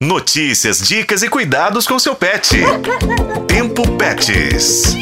Notícias, dicas e cuidados com seu pet. Tempo Pets.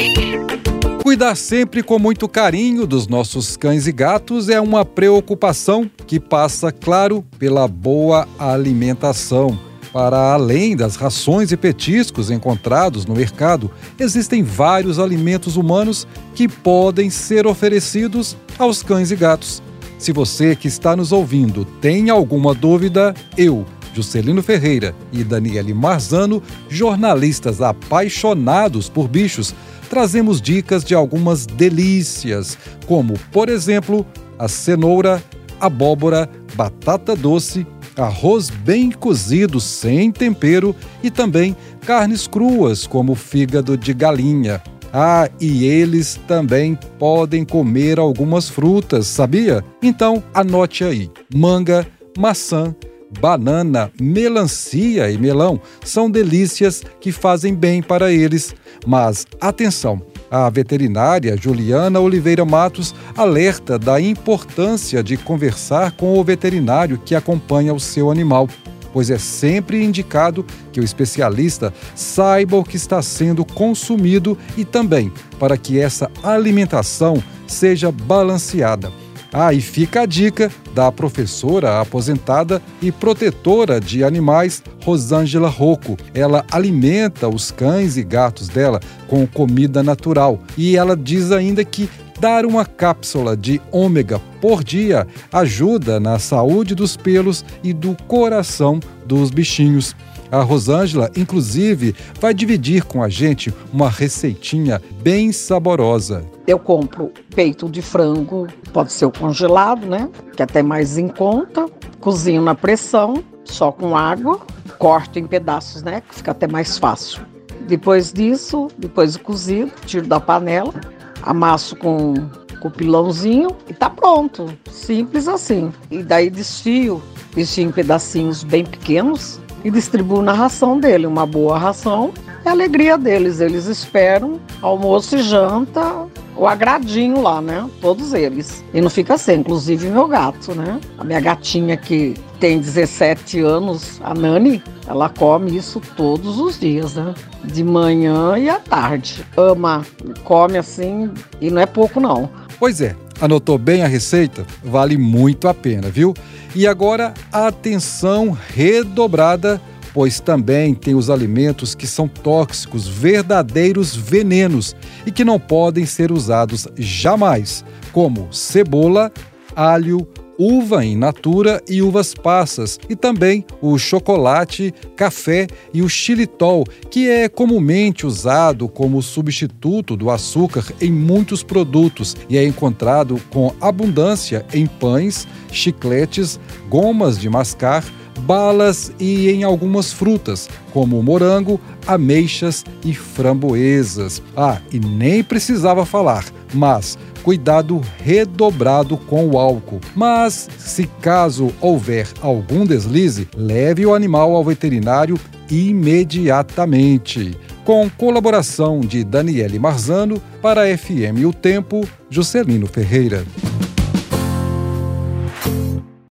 Cuidar sempre com muito carinho dos nossos cães e gatos é uma preocupação que passa, claro, pela boa alimentação. Para além das rações e petiscos encontrados no mercado, existem vários alimentos humanos que podem ser oferecidos aos cães e gatos. Se você que está nos ouvindo tem alguma dúvida, eu Juscelino Ferreira e Daniele Marzano, jornalistas apaixonados por bichos, trazemos dicas de algumas delícias, como, por exemplo, a cenoura, abóbora, batata doce, arroz bem cozido sem tempero e também carnes cruas, como fígado de galinha. Ah, e eles também podem comer algumas frutas, sabia? Então anote aí: manga, maçã, banana, melancia e melão são delícias que fazem bem para eles. Mas atenção! A veterinária Juliana Oliveira Matos alerta da importância de conversar com o veterinário que acompanha o seu animal, pois é sempre indicado que o especialista saiba o que está sendo consumido e também para que essa alimentação seja balanceada. Ah, e fica a dica da professora aposentada e protetora de animais, Rosângela Rocco. Ela alimenta os cães e gatos dela com comida natural e ela diz ainda que dar uma cápsula de ômega por dia ajuda na saúde dos pelos e do coração dos bichinhos. A Rosângela, inclusive, vai dividir com a gente uma receitinha bem saborosa. Eu compro peito de frango, pode ser o congelado, né? Que é até mais em conta. Cozinho na pressão, só com água. Corto em pedaços, né? Que fica até mais fácil. Depois disso, depois do cozido, tiro da panela, amasso com, com o pilãozinho e tá pronto. Simples assim. E daí desfio, desfio em pedacinhos bem pequenos e distribuo na ração dele. Uma boa ração é a alegria deles. Eles esperam almoço e janta, o agradinho lá, né? Todos eles. E não fica sem, inclusive meu gato, né? A minha gatinha que tem 17 anos, a Nani, ela come isso todos os dias, né? De manhã e à tarde. Ama, come assim, e não é pouco não. Pois é, anotou bem a receita? Vale muito a pena, viu? E agora, atenção redobrada, pois também tem os alimentos que são tóxicos, verdadeiros venenos e que não podem ser usados jamais, como cebola, alho, uva in natura e uvas passas, e também o chocolate, café e o xilitol, que é comumente usado como substituto do açúcar em muitos produtos e é encontrado com abundância em pães, chicletes, gomas de mascar, balas e em algumas frutas, como morango, ameixas e framboesas. Ah, e nem precisava falar, mas cuidado redobrado com o álcool. Mas, se caso houver algum deslize, leve o animal ao veterinário imediatamente. Com colaboração de Daniele Marzano, para FM O Tempo, Juscelino Ferreira.